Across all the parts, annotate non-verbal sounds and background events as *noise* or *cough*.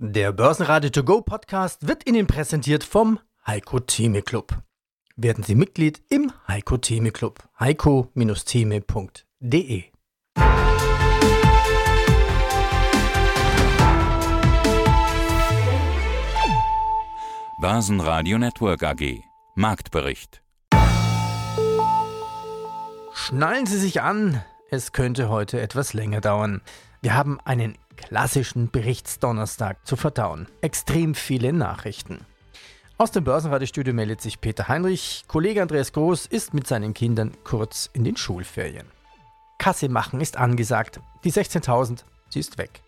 Der Börsenradio To Go Podcast wird Ihnen präsentiert vom Heiko Theme Club. Werden Sie Mitglied im Heiko Theme Club. heiko-theme.de Börsenradio Network AG Marktbericht Schnallen Sie sich an, es könnte heute etwas länger dauern. Wir haben einen klassischen Berichtsdonnerstag zu verdauen. Extrem viele Nachrichten. Aus dem Börsenradiostudio meldet sich Peter Heinrich. Kollege Andreas Groß ist mit seinen Kindern kurz in den Schulferien. Kasse machen ist angesagt. Die 16.000, sie ist weg.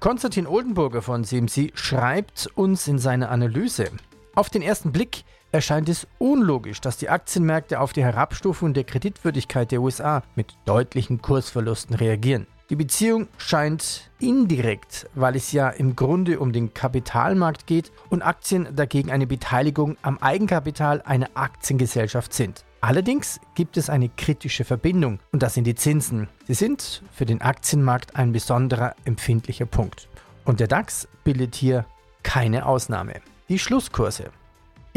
Konstantin Oldenburger von CMC schreibt uns in seiner Analyse. Auf den ersten Blick erscheint es unlogisch, dass die Aktienmärkte auf die Herabstufung der Kreditwürdigkeit der USA mit deutlichen Kursverlusten reagieren. Die Beziehung scheint indirekt, weil es ja im Grunde um den Kapitalmarkt geht und Aktien dagegen eine Beteiligung am Eigenkapital einer Aktiengesellschaft sind. Allerdings gibt es eine kritische Verbindung und das sind die Zinsen. Sie sind für den Aktienmarkt ein besonderer empfindlicher Punkt. Und der DAX bildet hier keine Ausnahme. Die Schlusskurse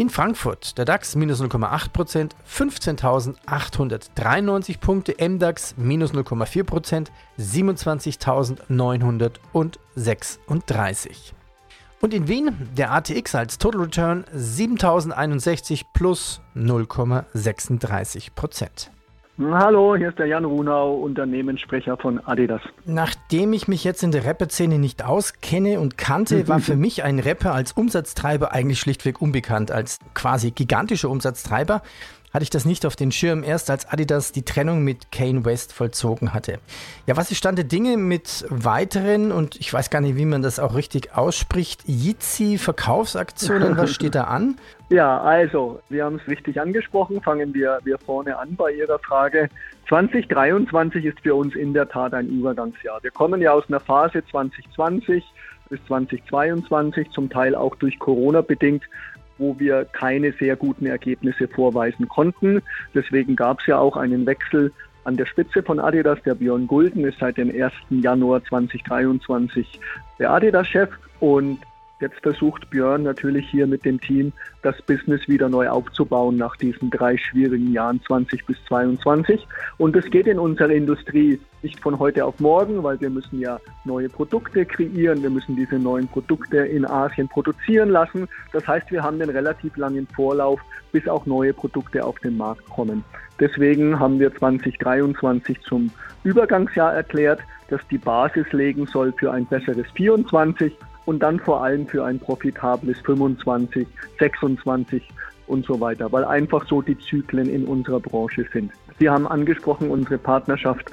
in Frankfurt der DAX minus 0,8%, 15.893 Punkte, MDAX minus 0,4%, 27.936. Und in Wien der ATX als Total Return 7.061 plus 0,36%. Hallo, hier ist der Jan Runau, Unternehmenssprecher von Adidas. Nachdem ich mich jetzt in der Rapper-Szene nicht auskenne und kannte, war für mich ein Rapper als Umsatztreiber eigentlich schlichtweg unbekannt, als quasi gigantischer Umsatztreiber hatte ich das nicht auf den Schirm, erst als Adidas die Trennung mit Kane West vollzogen hatte. Ja, was ist Stand der Dinge mit weiteren, und ich weiß gar nicht, wie man das auch richtig ausspricht, Jitsi Verkaufsaktionen, was steht da an? *laughs* Ja, also, wir haben es richtig angesprochen, fangen wir, wir vorne an bei Ihrer Frage. 2023 ist für uns in der Tat ein Übergangsjahr. Wir kommen ja aus einer Phase 2020 bis 2022, zum Teil auch durch Corona bedingt, wo wir keine sehr guten Ergebnisse vorweisen konnten. Deswegen gab es ja auch einen Wechsel an der Spitze von Adidas. Der Björn Gulden ist seit dem 1. Januar 2023 der Adidas-Chef und Jetzt versucht Björn natürlich hier mit dem Team das Business wieder neu aufzubauen nach diesen drei schwierigen Jahren 20 bis 22. Und es geht in unserer Industrie nicht von heute auf morgen, weil wir müssen ja neue Produkte kreieren. Wir müssen diese neuen Produkte in Asien produzieren lassen. Das heißt, wir haben einen relativ langen Vorlauf, bis auch neue Produkte auf den Markt kommen. Deswegen haben wir 2023 zum Übergangsjahr erklärt, das die Basis legen soll für ein besseres 24 und dann vor allem für ein profitables 25, 26 und so weiter, weil einfach so die Zyklen in unserer Branche sind. Sie haben angesprochen unsere Partnerschaft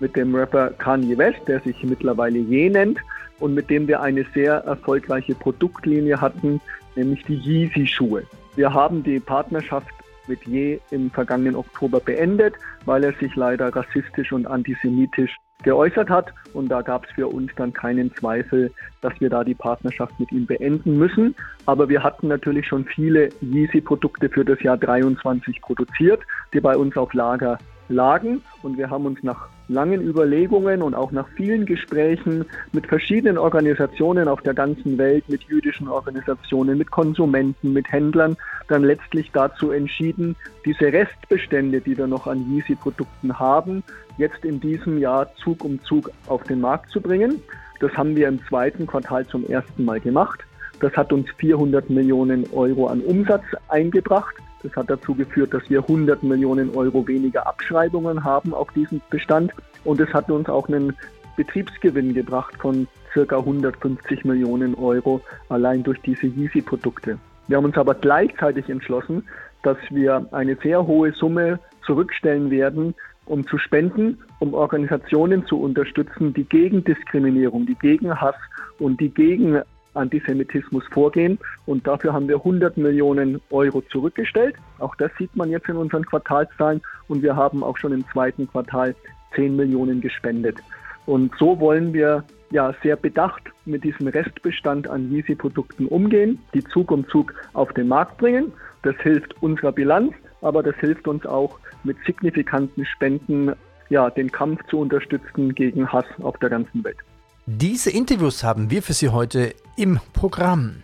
mit dem Rapper Kanye West, der sich mittlerweile Je nennt und mit dem wir eine sehr erfolgreiche Produktlinie hatten, nämlich die Yeezy-Schuhe. Wir haben die Partnerschaft mit Je im vergangenen Oktober beendet, weil er sich leider rassistisch und antisemitisch geäußert hat. Und da gab es für uns dann keinen Zweifel, dass wir da die Partnerschaft mit ihm beenden müssen. Aber wir hatten natürlich schon viele Yeezy-Produkte für das Jahr 23 produziert, die bei uns auf Lager lagen. Und wir haben uns nach langen Überlegungen und auch nach vielen Gesprächen mit verschiedenen Organisationen auf der ganzen Welt, mit jüdischen Organisationen, mit Konsumenten, mit Händlern, dann letztlich dazu entschieden, diese Restbestände, die wir noch an Yeezy-Produkten haben, jetzt in diesem Jahr Zug um Zug auf den Markt zu bringen. Das haben wir im zweiten Quartal zum ersten Mal gemacht. Das hat uns 400 Millionen Euro an Umsatz eingebracht. Das hat dazu geführt, dass wir 100 Millionen Euro weniger Abschreibungen haben auf diesem Bestand. Und es hat uns auch einen Betriebsgewinn gebracht von circa 150 Millionen Euro allein durch diese Yeezy-Produkte. Wir haben uns aber gleichzeitig entschlossen, dass wir eine sehr hohe Summe zurückstellen werden, um zu spenden, um Organisationen zu unterstützen, die gegen Diskriminierung, die gegen Hass und die gegen Antisemitismus vorgehen. Und dafür haben wir 100 Millionen Euro zurückgestellt. Auch das sieht man jetzt in unseren Quartalszahlen. Und wir haben auch schon im zweiten Quartal 10 Millionen gespendet. Und so wollen wir ja sehr bedacht mit diesem Restbestand an Yeezy-Produkten umgehen, die Zug um Zug auf den Markt bringen. Das hilft unserer Bilanz, aber das hilft uns auch mit signifikanten Spenden ja, den Kampf zu unterstützen gegen Hass auf der ganzen Welt. Diese Interviews haben wir für Sie heute im Programm.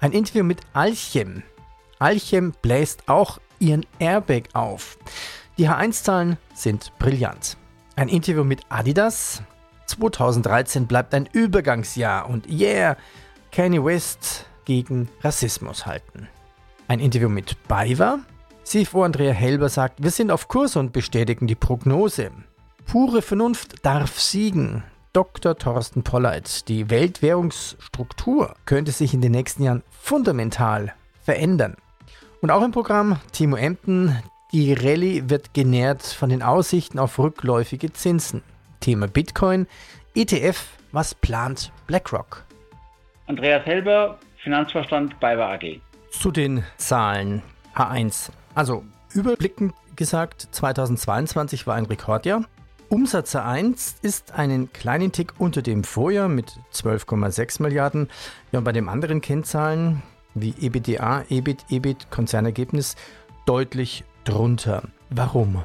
Ein Interview mit Alchem. Alchem bläst auch ihren Airbag auf. Die H1-Zahlen sind brillant. Ein Interview mit Adidas. 2013 bleibt ein Übergangsjahr und yeah, Kanye West gegen Rassismus halten. Ein Interview mit BayWa. CFO Andrea Helber sagt, wir sind auf Kurs und bestätigen die Prognose. Pure Vernunft darf siegen. Dr. Thorsten Polleit, die Weltwährungsstruktur könnte sich in den nächsten Jahren fundamental verändern. Und auch im Programm Timo Emden, die Rallye wird genährt von den Aussichten auf rückläufige Zinsen. Thema Bitcoin, ETF, was plant BlackRock? Andreas Helber, Finanzvorstand bei AG. Zu den Zahlen H1. Also überblickend gesagt, 2022 war ein Rekordjahr. Umsatz 1 ist einen kleinen Tick unter dem Vorjahr mit 12,6 Milliarden. Ja, und bei den anderen Kennzahlen wie EBITDA, EBIT, EBIT, Konzernergebnis deutlich drunter. Warum?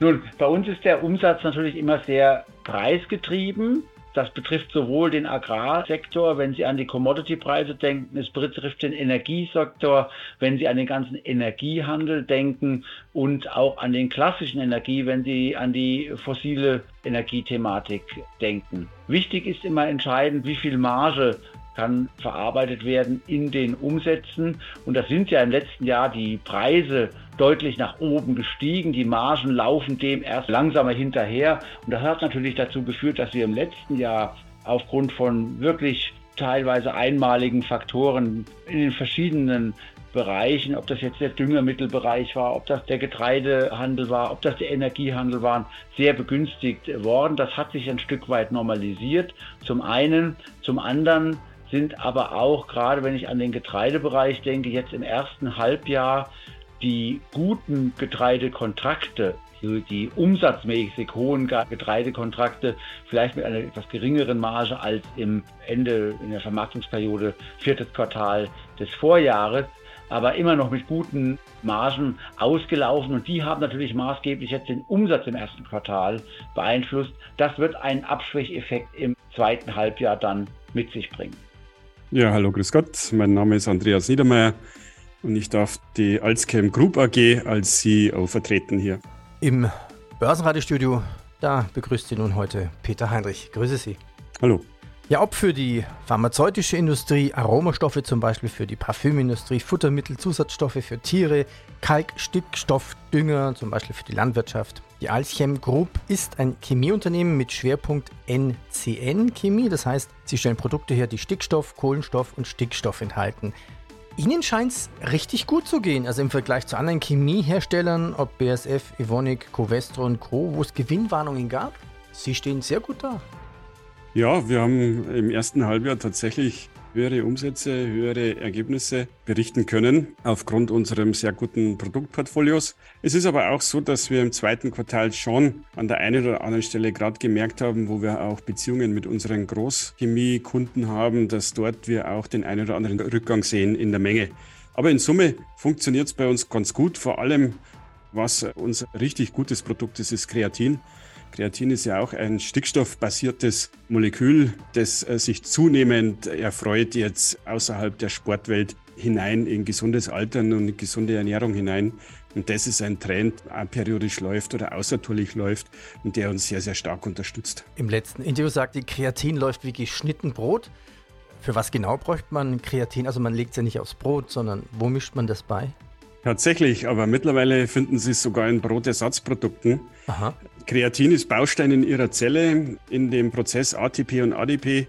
Nun, bei uns ist der Umsatz natürlich immer sehr preisgetrieben. Das betrifft sowohl den Agrarsektor, wenn Sie an die Commodity-Preise denken, es betrifft den Energiesektor, wenn Sie an den ganzen Energiehandel denken und auch an den klassischen Energie, wenn Sie an die fossile Energiethematik denken. Wichtig ist immer entscheidend, wie viel Marge kann verarbeitet werden in den Umsätzen. Und das sind ja im letzten Jahr die Preise deutlich nach oben gestiegen. Die Margen laufen dem erst langsamer hinterher. Und das hat natürlich dazu geführt, dass wir im letzten Jahr aufgrund von wirklich teilweise einmaligen Faktoren in den verschiedenen Bereichen, ob das jetzt der Düngermittelbereich war, ob das der Getreidehandel war, ob das der Energiehandel war, sehr begünstigt worden. Das hat sich ein Stück weit normalisiert. Zum einen, zum anderen sind aber auch, gerade wenn ich an den Getreidebereich denke, jetzt im ersten Halbjahr die guten Getreidekontrakte, die umsatzmäßig hohen Getreidekontrakte, vielleicht mit einer etwas geringeren Marge als im Ende in der Vermarktungsperiode viertes Quartal des Vorjahres, aber immer noch mit guten Margen ausgelaufen und die haben natürlich maßgeblich jetzt den Umsatz im ersten Quartal beeinflusst. Das wird einen Abschwächeffekt im zweiten Halbjahr dann mit sich bringen. Ja, hallo, grüß Gott. Mein Name ist Andreas Niedermeyer und ich darf die Alzchem Group AG als CEO vertreten hier. Im Börsenradiostudio, da begrüßt Sie nun heute Peter Heinrich. Grüße Sie. Hallo. Ja, ob für die pharmazeutische Industrie, Aromastoffe zum Beispiel für die Parfümindustrie, Futtermittel, Zusatzstoffe für Tiere, Kalk, Stickstoff, Dünger, zum Beispiel für die Landwirtschaft. Die Alchem Group ist ein Chemieunternehmen mit Schwerpunkt NCN-Chemie. Das heißt, sie stellen Produkte her, die Stickstoff, Kohlenstoff und Stickstoff enthalten. Ihnen scheint es richtig gut zu gehen, also im Vergleich zu anderen Chemieherstellern, ob BSF, Evonik, Covestro und Co., wo es Gewinnwarnungen gab. Sie stehen sehr gut da. Ja, wir haben im ersten Halbjahr tatsächlich höhere Umsätze, höhere Ergebnisse berichten können aufgrund unserem sehr guten Produktportfolios. Es ist aber auch so, dass wir im zweiten Quartal schon an der einen oder anderen Stelle gerade gemerkt haben, wo wir auch Beziehungen mit unseren Großchemiekunden haben, dass dort wir auch den einen oder anderen Rückgang sehen in der Menge. Aber in Summe funktioniert es bei uns ganz gut, vor allem was unser richtig gutes Produkt ist, ist Kreatin. Kreatin ist ja auch ein stickstoffbasiertes Molekül, das äh, sich zunehmend erfreut jetzt außerhalb der Sportwelt hinein in gesundes Altern und gesunde Ernährung hinein. Und das ist ein Trend, der periodisch läuft oder außertourlich läuft und der uns sehr, sehr stark unterstützt. Im letzten Interview sagte, Kreatin läuft wie geschnitten Brot. Für was genau bräuchte man Kreatin? Also man legt es ja nicht aufs Brot, sondern wo mischt man das bei? Tatsächlich, aber mittlerweile finden Sie es sogar in Brotersatzprodukten. Aha. Kreatin ist Baustein in Ihrer Zelle in dem Prozess ATP und ADP,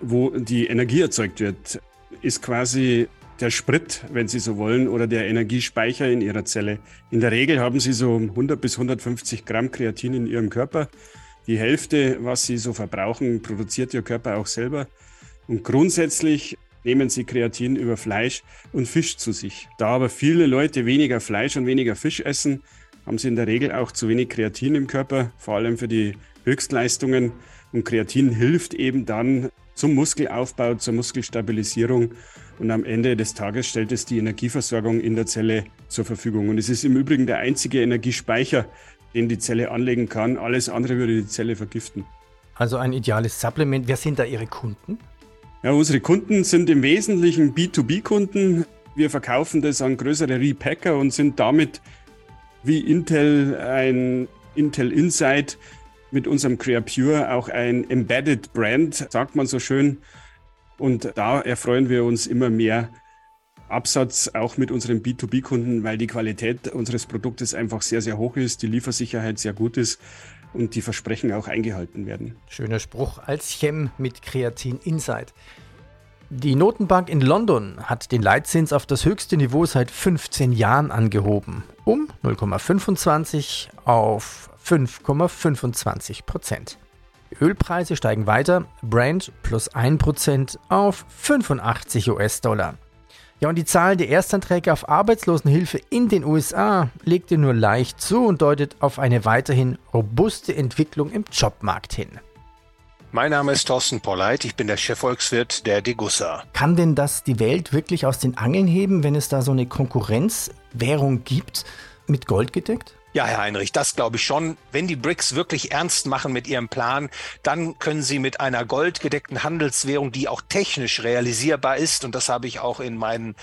wo die Energie erzeugt wird, ist quasi der Sprit, wenn Sie so wollen, oder der Energiespeicher in Ihrer Zelle. In der Regel haben Sie so 100 bis 150 Gramm Kreatin in Ihrem Körper. Die Hälfte, was Sie so verbrauchen, produziert Ihr Körper auch selber. Und grundsätzlich nehmen sie Kreatin über Fleisch und Fisch zu sich. Da aber viele Leute weniger Fleisch und weniger Fisch essen, haben sie in der Regel auch zu wenig Kreatin im Körper, vor allem für die Höchstleistungen. Und Kreatin hilft eben dann zum Muskelaufbau, zur Muskelstabilisierung. Und am Ende des Tages stellt es die Energieversorgung in der Zelle zur Verfügung. Und es ist im Übrigen der einzige Energiespeicher, den die Zelle anlegen kann. Alles andere würde die Zelle vergiften. Also ein ideales Supplement. Wer sind da Ihre Kunden? Ja, unsere Kunden sind im Wesentlichen B2B-Kunden. Wir verkaufen das an größere Repacker und sind damit wie Intel ein Intel Insight mit unserem CreaPure auch ein Embedded Brand, sagt man so schön. Und da erfreuen wir uns immer mehr Absatz auch mit unseren B2B-Kunden, weil die Qualität unseres Produktes einfach sehr, sehr hoch ist, die Liefersicherheit sehr gut ist und die Versprechen auch eingehalten werden. Schöner Spruch als Chem mit Kreatin Insight. Die Notenbank in London hat den Leitzins auf das höchste Niveau seit 15 Jahren angehoben, um 0,25 auf 5,25 Prozent. Ölpreise steigen weiter, Brand plus 1% auf 85 US-Dollar. Ja, und die Zahl der Erstanträge auf Arbeitslosenhilfe in den USA legte nur leicht zu und deutet auf eine weiterhin robuste Entwicklung im Jobmarkt hin. Mein Name ist Thorsten Polleit, ich bin der Chefvolkswirt der Degussa. Kann denn das die Welt wirklich aus den Angeln heben, wenn es da so eine Konkurrenzwährung gibt, mit Gold gedeckt? Ja, Herr Heinrich, das glaube ich schon. Wenn die BRICS wirklich ernst machen mit ihrem Plan, dann können sie mit einer goldgedeckten Handelswährung, die auch technisch realisierbar ist, und das habe ich auch in meinen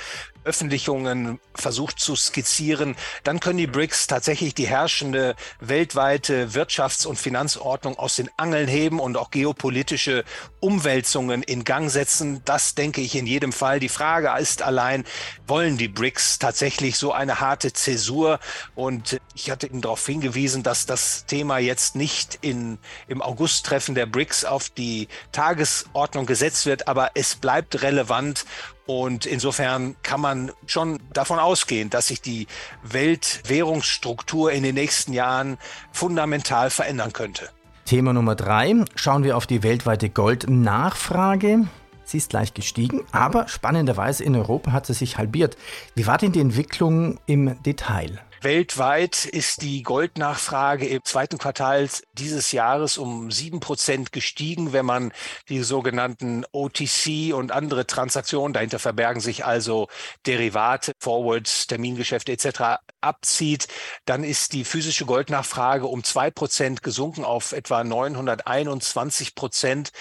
Öffentlichungen versucht zu skizzieren, dann können die BRICS tatsächlich die herrschende weltweite Wirtschafts- und Finanzordnung aus den Angeln heben und auch geopolitische Umwälzungen in Gang setzen. Das denke ich in jedem Fall. Die Frage ist allein, wollen die BRICS tatsächlich so eine harte Zäsur? Und ich hatte Ihnen darauf hingewiesen, dass das Thema jetzt nicht in, im August-Treffen der BRICS auf die Tagesordnung gesetzt wird, aber es bleibt relevant und insofern kann man schon davon ausgehen, dass sich die Weltwährungsstruktur in den nächsten Jahren fundamental verändern könnte. Thema Nummer drei. Schauen wir auf die weltweite Goldnachfrage. Sie ist leicht gestiegen, aber spannenderweise in Europa hat sie sich halbiert. Wie war denn die Entwicklung im Detail? Weltweit ist die Goldnachfrage im zweiten Quartal dieses Jahres um sieben Prozent gestiegen, wenn man die sogenannten OTC und andere Transaktionen, dahinter verbergen sich also Derivate, Forwards, Termingeschäfte etc. abzieht, dann ist die physische Goldnachfrage um zwei Prozent gesunken auf etwa 921 Prozent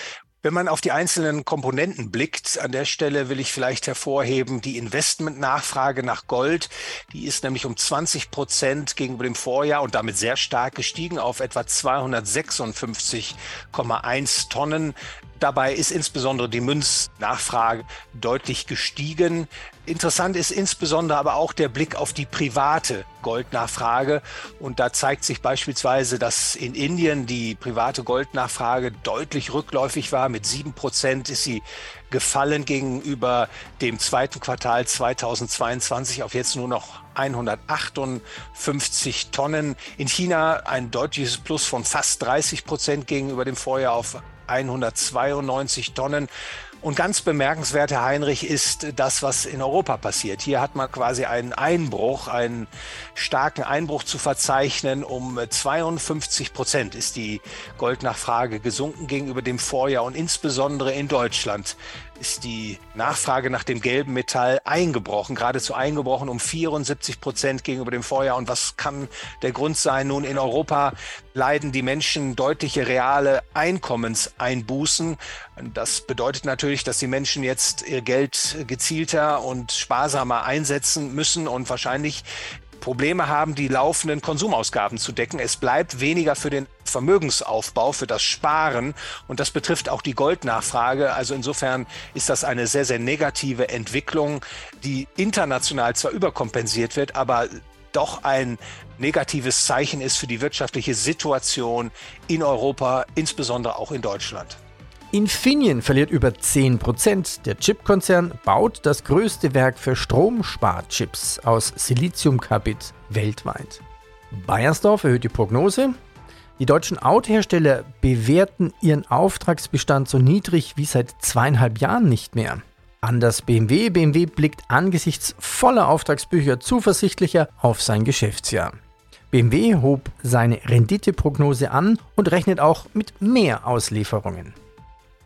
wenn man auf die einzelnen Komponenten blickt, an der Stelle will ich vielleicht hervorheben, die Investmentnachfrage nach Gold, die ist nämlich um 20 Prozent gegenüber dem Vorjahr und damit sehr stark gestiegen auf etwa 256,1 Tonnen. Dabei ist insbesondere die Münznachfrage deutlich gestiegen. Interessant ist insbesondere aber auch der Blick auf die private Goldnachfrage. Und da zeigt sich beispielsweise, dass in Indien die private Goldnachfrage deutlich rückläufig war. Mit sieben Prozent ist sie gefallen gegenüber dem zweiten Quartal 2022 auf jetzt nur noch 158 Tonnen. In China ein deutliches Plus von fast 30 Prozent gegenüber dem Vorjahr auf 192 Tonnen. Und ganz bemerkenswert, Herr Heinrich, ist das, was in Europa passiert. Hier hat man quasi einen Einbruch, einen starken Einbruch zu verzeichnen. Um 52 Prozent ist die Goldnachfrage gesunken gegenüber dem Vorjahr und insbesondere in Deutschland ist die Nachfrage nach dem gelben Metall eingebrochen, geradezu eingebrochen um 74 Prozent gegenüber dem Vorjahr. Und was kann der Grund sein? Nun, in Europa leiden die Menschen deutliche reale Einkommenseinbußen. Das bedeutet natürlich, dass die Menschen jetzt ihr Geld gezielter und sparsamer einsetzen müssen und wahrscheinlich Probleme haben, die laufenden Konsumausgaben zu decken. Es bleibt weniger für den Vermögensaufbau, für das Sparen und das betrifft auch die Goldnachfrage. Also insofern ist das eine sehr, sehr negative Entwicklung, die international zwar überkompensiert wird, aber doch ein negatives Zeichen ist für die wirtschaftliche Situation in Europa, insbesondere auch in Deutschland. Infineon verliert über 10%. Der Chipkonzern baut das größte Werk für Stromsparchips aus Siliziumkarbid weltweit. Bayersdorf erhöht die Prognose. Die deutschen Autohersteller bewerten ihren Auftragsbestand so niedrig wie seit zweieinhalb Jahren nicht mehr. Anders BMW. BMW blickt angesichts voller Auftragsbücher zuversichtlicher auf sein Geschäftsjahr. BMW hob seine Renditeprognose an und rechnet auch mit mehr Auslieferungen.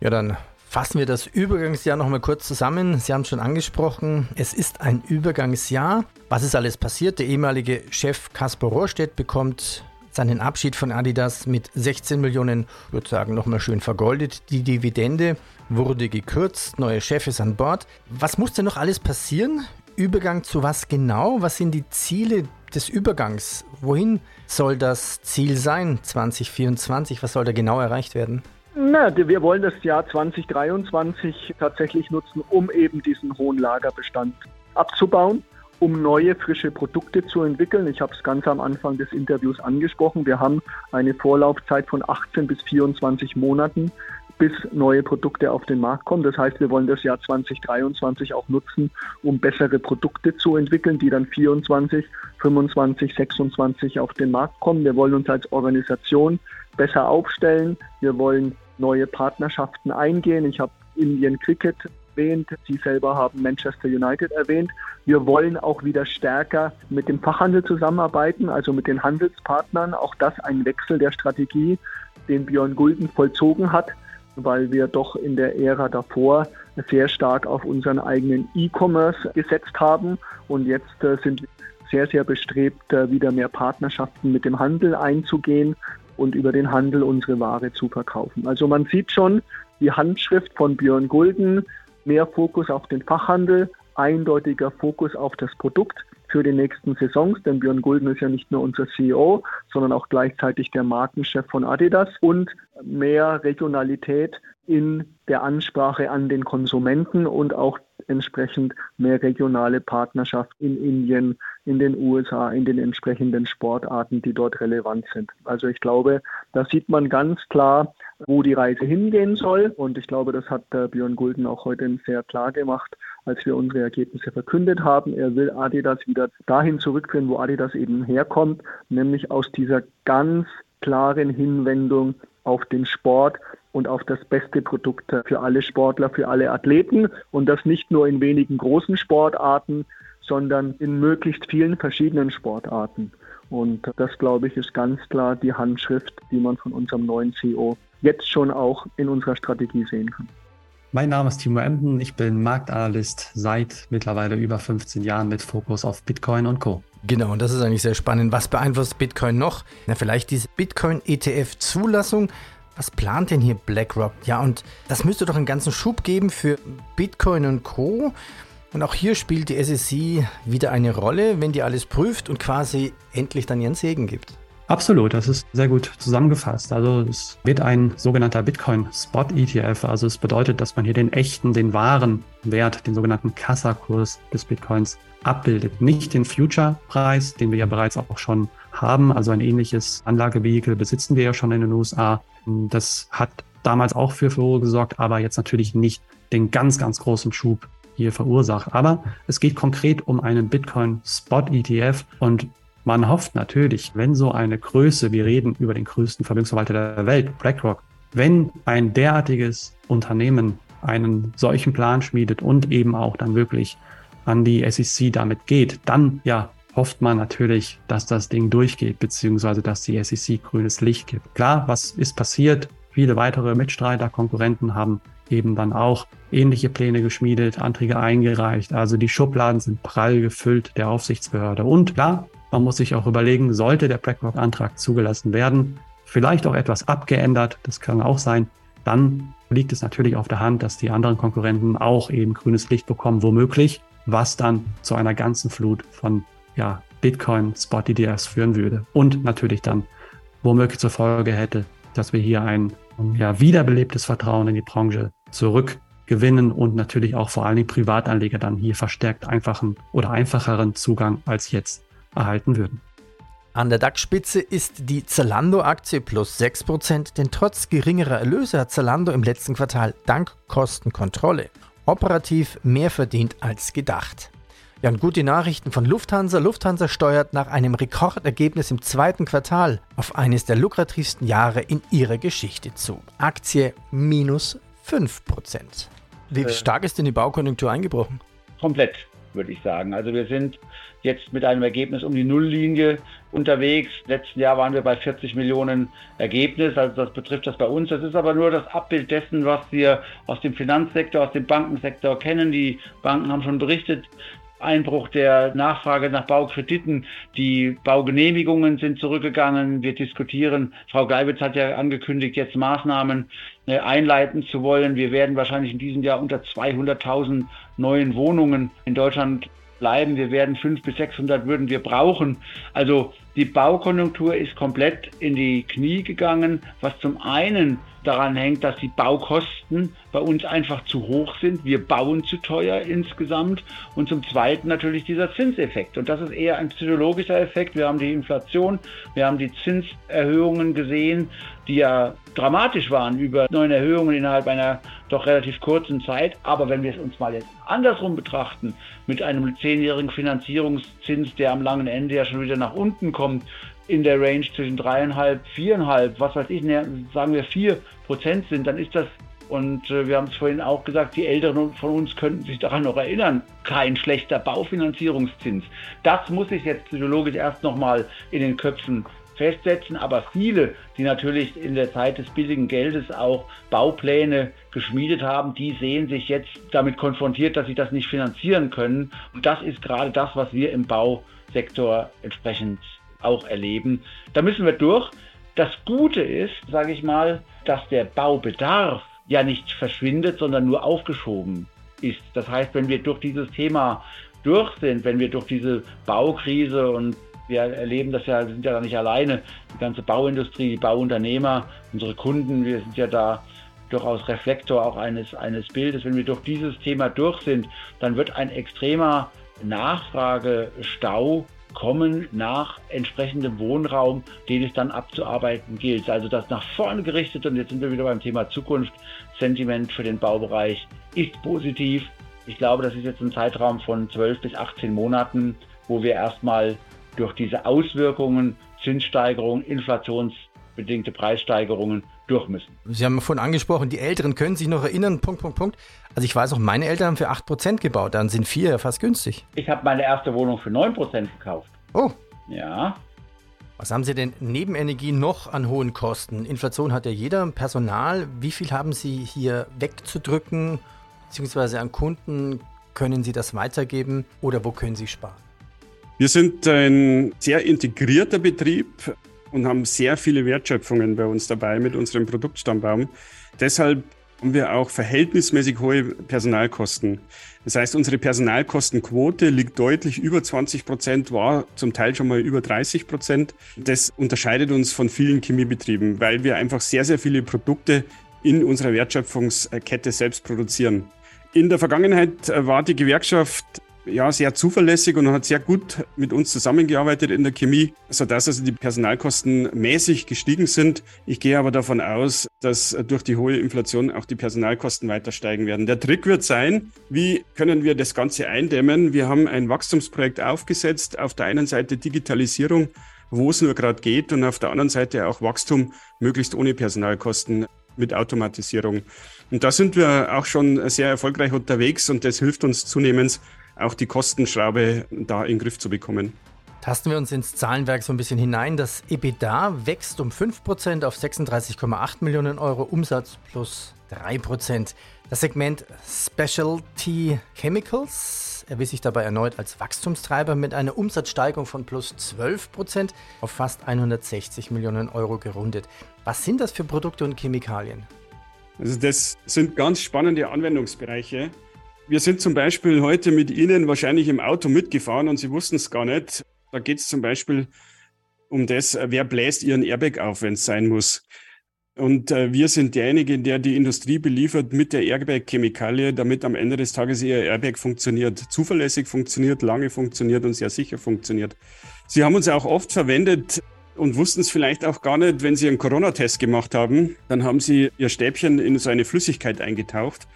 Ja, dann fassen wir das Übergangsjahr nochmal kurz zusammen. Sie haben es schon angesprochen, es ist ein Übergangsjahr. Was ist alles passiert? Der ehemalige Chef Kaspar Rohrstedt bekommt seinen Abschied von Adidas mit 16 Millionen, würde sagen, nochmal schön vergoldet. Die Dividende wurde gekürzt, neue Chef ist an Bord. Was muss denn noch alles passieren? Übergang zu was genau? Was sind die Ziele des Übergangs? Wohin soll das Ziel sein 2024? Was soll da genau erreicht werden? Na, wir wollen das Jahr 2023 tatsächlich nutzen, um eben diesen hohen Lagerbestand abzubauen, um neue frische Produkte zu entwickeln. Ich habe es ganz am Anfang des Interviews angesprochen. Wir haben eine Vorlaufzeit von 18 bis 24 Monaten bis neue Produkte auf den Markt kommen. Das heißt, wir wollen das Jahr 2023 auch nutzen, um bessere Produkte zu entwickeln, die dann 24, 25, 26 auf den Markt kommen. Wir wollen uns als Organisation besser aufstellen. Wir wollen neue Partnerschaften eingehen. Ich habe Indian Cricket erwähnt. Sie selber haben Manchester United erwähnt. Wir wollen auch wieder stärker mit dem Fachhandel zusammenarbeiten, also mit den Handelspartnern. Auch das ein Wechsel der Strategie, den Björn Gulden vollzogen hat weil wir doch in der Ära davor sehr stark auf unseren eigenen E-Commerce gesetzt haben und jetzt äh, sind wir sehr, sehr bestrebt, äh, wieder mehr Partnerschaften mit dem Handel einzugehen und über den Handel unsere Ware zu verkaufen. Also man sieht schon die Handschrift von Björn Gulden, mehr Fokus auf den Fachhandel, eindeutiger Fokus auf das Produkt für die nächsten Saisons, denn Björn Gulden ist ja nicht nur unser CEO, sondern auch gleichzeitig der Markenchef von Adidas und mehr Regionalität in der Ansprache an den Konsumenten und auch entsprechend mehr regionale Partnerschaft in Indien, in den USA, in den entsprechenden Sportarten, die dort relevant sind. Also ich glaube, da sieht man ganz klar, wo die Reise hingehen soll. Und ich glaube, das hat Björn Gulden auch heute sehr klar gemacht, als wir unsere Ergebnisse verkündet haben. Er will Adidas wieder dahin zurückführen, wo Adidas eben herkommt, nämlich aus dieser ganz klaren Hinwendung auf den Sport und auf das beste Produkt für alle Sportler, für alle Athleten und das nicht nur in wenigen großen Sportarten, sondern in möglichst vielen verschiedenen Sportarten. Und das, glaube ich, ist ganz klar die Handschrift, die man von unserem neuen CEO jetzt schon auch in unserer Strategie sehen kann. Mein Name ist Timo Emden. Ich bin Marktanalyst seit mittlerweile über 15 Jahren mit Fokus auf Bitcoin und Co. Genau, und das ist eigentlich sehr spannend. Was beeinflusst Bitcoin noch? Na, vielleicht diese Bitcoin-ETF-Zulassung. Was plant denn hier BlackRock? Ja, und das müsste doch einen ganzen Schub geben für Bitcoin und Co. Und auch hier spielt die SEC wieder eine Rolle, wenn die alles prüft und quasi endlich dann ihren Segen gibt. Absolut, das ist sehr gut zusammengefasst. Also es wird ein sogenannter Bitcoin Spot ETF. Also es bedeutet, dass man hier den echten, den wahren Wert, den sogenannten Kassakurs des Bitcoins abbildet. Nicht den Future-Preis, den wir ja bereits auch schon haben. Also ein ähnliches Anlagevehikel besitzen wir ja schon in den USA. Das hat damals auch für Furore gesorgt, aber jetzt natürlich nicht den ganz, ganz großen Schub hier verursacht. Aber es geht konkret um einen Bitcoin Spot ETF und man hofft natürlich, wenn so eine Größe, wir reden über den größten Vermögensverwalter der Welt, BlackRock, wenn ein derartiges Unternehmen einen solchen Plan schmiedet und eben auch dann wirklich an die SEC damit geht, dann ja hofft man natürlich, dass das Ding durchgeht, beziehungsweise dass die SEC grünes Licht gibt. Klar, was ist passiert? Viele weitere Mitstreiter, Konkurrenten haben eben dann auch ähnliche Pläne geschmiedet, Anträge eingereicht. Also die Schubladen sind prall gefüllt der Aufsichtsbehörde. Und klar, man muss sich auch überlegen, sollte der BlackRock-Antrag zugelassen werden, vielleicht auch etwas abgeändert, das kann auch sein, dann liegt es natürlich auf der Hand, dass die anderen Konkurrenten auch eben grünes Licht bekommen, womöglich, was dann zu einer ganzen Flut von ja, Bitcoin Spot ETFs führen würde. Und natürlich dann womöglich zur Folge hätte, dass wir hier ein ja, wiederbelebtes Vertrauen in die Branche zurückgewinnen und natürlich auch vor allen Dingen Privatanleger dann hier verstärkt einfachen oder einfacheren Zugang als jetzt erhalten würden. An der DAX-Spitze ist die Zalando-Aktie plus 6%, denn trotz geringerer Erlöse hat Zalando im letzten Quartal dank Kostenkontrolle operativ mehr verdient als gedacht. Ja, und gute Nachrichten von Lufthansa. Lufthansa steuert nach einem Rekordergebnis im zweiten Quartal auf eines der lukrativsten Jahre in ihrer Geschichte zu. Aktie minus 5%. Wie äh, stark ist denn die Baukonjunktur eingebrochen? Komplett würde ich sagen. Also wir sind jetzt mit einem Ergebnis um die Nulllinie unterwegs. Letzten Jahr waren wir bei 40 Millionen Ergebnis, also das betrifft das bei uns. Das ist aber nur das Abbild dessen, was wir aus dem Finanzsektor, aus dem Bankensektor kennen. Die Banken haben schon berichtet, Einbruch der Nachfrage nach Baukrediten. Die Baugenehmigungen sind zurückgegangen. Wir diskutieren, Frau Gleiwitz hat ja angekündigt, jetzt Maßnahmen äh, einleiten zu wollen. Wir werden wahrscheinlich in diesem Jahr unter 200.000 neuen Wohnungen in Deutschland bleiben. Wir werden 500 bis 600 würden wir brauchen. Also die Baukonjunktur ist komplett in die Knie gegangen, was zum einen daran hängt, dass die Baukosten bei uns einfach zu hoch sind. Wir bauen zu teuer insgesamt. Und zum Zweiten natürlich dieser Zinseffekt. Und das ist eher ein psychologischer Effekt. Wir haben die Inflation, wir haben die Zinserhöhungen gesehen, die ja dramatisch waren, über neun Erhöhungen innerhalb einer doch relativ kurzen Zeit. Aber wenn wir es uns mal jetzt andersrum betrachten, mit einem zehnjährigen Finanzierungszins, der am langen Ende ja schon wieder nach unten kommt, in der Range zwischen dreieinhalb, viereinhalb, was weiß ich, sagen wir vier Prozent sind, dann ist das, und äh, wir haben es vorhin auch gesagt, die Älteren von uns könnten sich daran noch erinnern, kein schlechter Baufinanzierungszins. Das muss sich jetzt psychologisch erst nochmal in den Köpfen festsetzen, aber viele, die natürlich in der Zeit des billigen Geldes auch Baupläne geschmiedet haben, die sehen sich jetzt damit konfrontiert, dass sie das nicht finanzieren können. Und das ist gerade das, was wir im Bausektor entsprechend auch erleben. Da müssen wir durch. Das Gute ist, sage ich mal, dass der Baubedarf ja nicht verschwindet, sondern nur aufgeschoben ist. Das heißt, wenn wir durch dieses Thema durch sind, wenn wir durch diese Baukrise und wir erleben das ja, wir sind ja da nicht alleine, die ganze Bauindustrie, die Bauunternehmer, unsere Kunden, wir sind ja da durchaus Reflektor auch eines, eines Bildes. Wenn wir durch dieses Thema durch sind, dann wird ein extremer Nachfragestau kommen nach entsprechendem Wohnraum, den es dann abzuarbeiten gilt. Also das nach vorne gerichtet, und jetzt sind wir wieder beim Thema Zukunft, Sentiment für den Baubereich ist positiv. Ich glaube, das ist jetzt ein Zeitraum von 12 bis 18 Monaten, wo wir erstmal durch diese Auswirkungen, Zinssteigerungen, inflationsbedingte Preissteigerungen durch müssen. Sie haben vorhin angesprochen, die Älteren können sich noch erinnern, Punkt, Punkt, Punkt. Also ich weiß auch, meine Eltern haben für 8% gebaut, dann sind 4 ja fast günstig. Ich habe meine erste Wohnung für 9% gekauft. Oh. Ja. Was haben Sie denn neben Energie noch an hohen Kosten? Inflation hat ja jeder. Personal, wie viel haben Sie hier wegzudrücken? Beziehungsweise an Kunden, können Sie das weitergeben oder wo können Sie sparen? Wir sind ein sehr integrierter Betrieb und haben sehr viele Wertschöpfungen bei uns dabei mit unserem Produktstammbaum. Deshalb haben wir auch verhältnismäßig hohe Personalkosten. Das heißt, unsere Personalkostenquote liegt deutlich über 20 Prozent, war zum Teil schon mal über 30 Prozent. Das unterscheidet uns von vielen Chemiebetrieben, weil wir einfach sehr, sehr viele Produkte in unserer Wertschöpfungskette selbst produzieren. In der Vergangenheit war die Gewerkschaft ja, sehr zuverlässig und hat sehr gut mit uns zusammengearbeitet in der Chemie, sodass also die Personalkosten mäßig gestiegen sind. Ich gehe aber davon aus, dass durch die hohe Inflation auch die Personalkosten weiter steigen werden. Der Trick wird sein, wie können wir das Ganze eindämmen? Wir haben ein Wachstumsprojekt aufgesetzt. Auf der einen Seite Digitalisierung, wo es nur gerade geht, und auf der anderen Seite auch Wachstum, möglichst ohne Personalkosten mit Automatisierung. Und da sind wir auch schon sehr erfolgreich unterwegs und das hilft uns zunehmend, auch die Kostenschraube da in den Griff zu bekommen. Tasten wir uns ins Zahlenwerk so ein bisschen hinein. Das EBITDA wächst um 5% auf 36,8 Millionen Euro, Umsatz plus 3%. Das Segment Specialty Chemicals erwies sich dabei erneut als Wachstumstreiber mit einer Umsatzsteigerung von plus 12% auf fast 160 Millionen Euro gerundet. Was sind das für Produkte und Chemikalien? Also das sind ganz spannende Anwendungsbereiche. Wir sind zum Beispiel heute mit Ihnen wahrscheinlich im Auto mitgefahren und Sie wussten es gar nicht. Da geht es zum Beispiel um das, wer bläst Ihren Airbag auf, wenn es sein muss. Und äh, wir sind derjenige, der die Industrie beliefert mit der Airbag-Chemikalie, damit am Ende des Tages ihr Airbag funktioniert, zuverlässig funktioniert, lange funktioniert und sehr sicher funktioniert. Sie haben uns auch oft verwendet und wussten es vielleicht auch gar nicht, wenn Sie einen Corona-Test gemacht haben. Dann haben Sie Ihr Stäbchen in so eine Flüssigkeit eingetaucht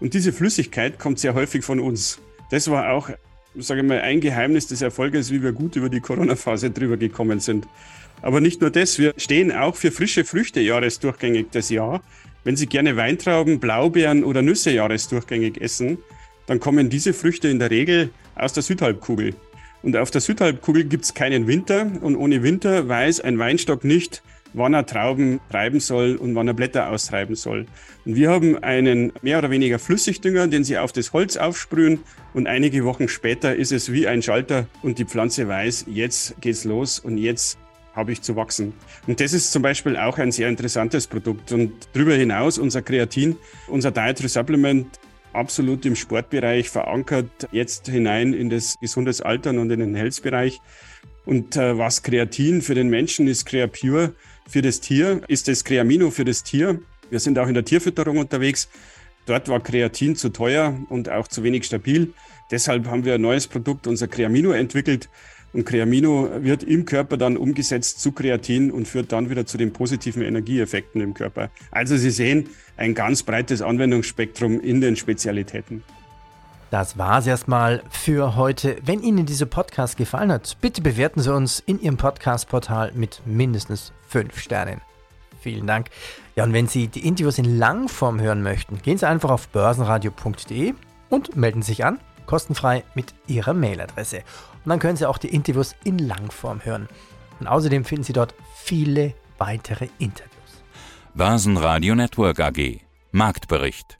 und diese Flüssigkeit kommt sehr häufig von uns. Das war auch, sage ich mal, ein Geheimnis des Erfolges, wie wir gut über die Corona-Phase drüber gekommen sind. Aber nicht nur das, wir stehen auch für frische Früchte jahresdurchgängig das Jahr. Wenn Sie gerne Weintrauben, Blaubeeren oder Nüsse jahresdurchgängig essen, dann kommen diese Früchte in der Regel aus der Südhalbkugel. Und auf der Südhalbkugel gibt es keinen Winter und ohne Winter weiß ein Weinstock nicht, wann er Trauben treiben soll und wann er Blätter austreiben soll. Und wir haben einen mehr oder weniger Flüssigdünger, den Sie auf das Holz aufsprühen und einige Wochen später ist es wie ein Schalter und die Pflanze weiß, jetzt geht's los und jetzt habe ich zu wachsen. Und das ist zum Beispiel auch ein sehr interessantes Produkt. Und darüber hinaus unser Kreatin, unser Dietary Supplement, absolut im Sportbereich verankert, jetzt hinein in das gesundes Altern und in den Health-Bereich. Und äh, was Kreatin für den Menschen ist, Creapure für das Tier, ist das Creamino für das Tier. Wir sind auch in der Tierfütterung unterwegs. Dort war Kreatin zu teuer und auch zu wenig stabil. Deshalb haben wir ein neues Produkt, unser Creamino, entwickelt. Und Creamino wird im Körper dann umgesetzt zu Kreatin und führt dann wieder zu den positiven Energieeffekten im Körper. Also Sie sehen ein ganz breites Anwendungsspektrum in den Spezialitäten. Das war's erstmal für heute. Wenn Ihnen dieser Podcast gefallen hat, bitte bewerten Sie uns in Ihrem Podcast-Portal mit mindestens 5 Sternen. Vielen Dank. Ja, und wenn Sie die Interviews in Langform hören möchten, gehen Sie einfach auf börsenradio.de und melden sich an, kostenfrei mit Ihrer Mailadresse. Und dann können Sie auch die Interviews in Langform hören. Und außerdem finden Sie dort viele weitere Interviews. Börsenradio Network AG Marktbericht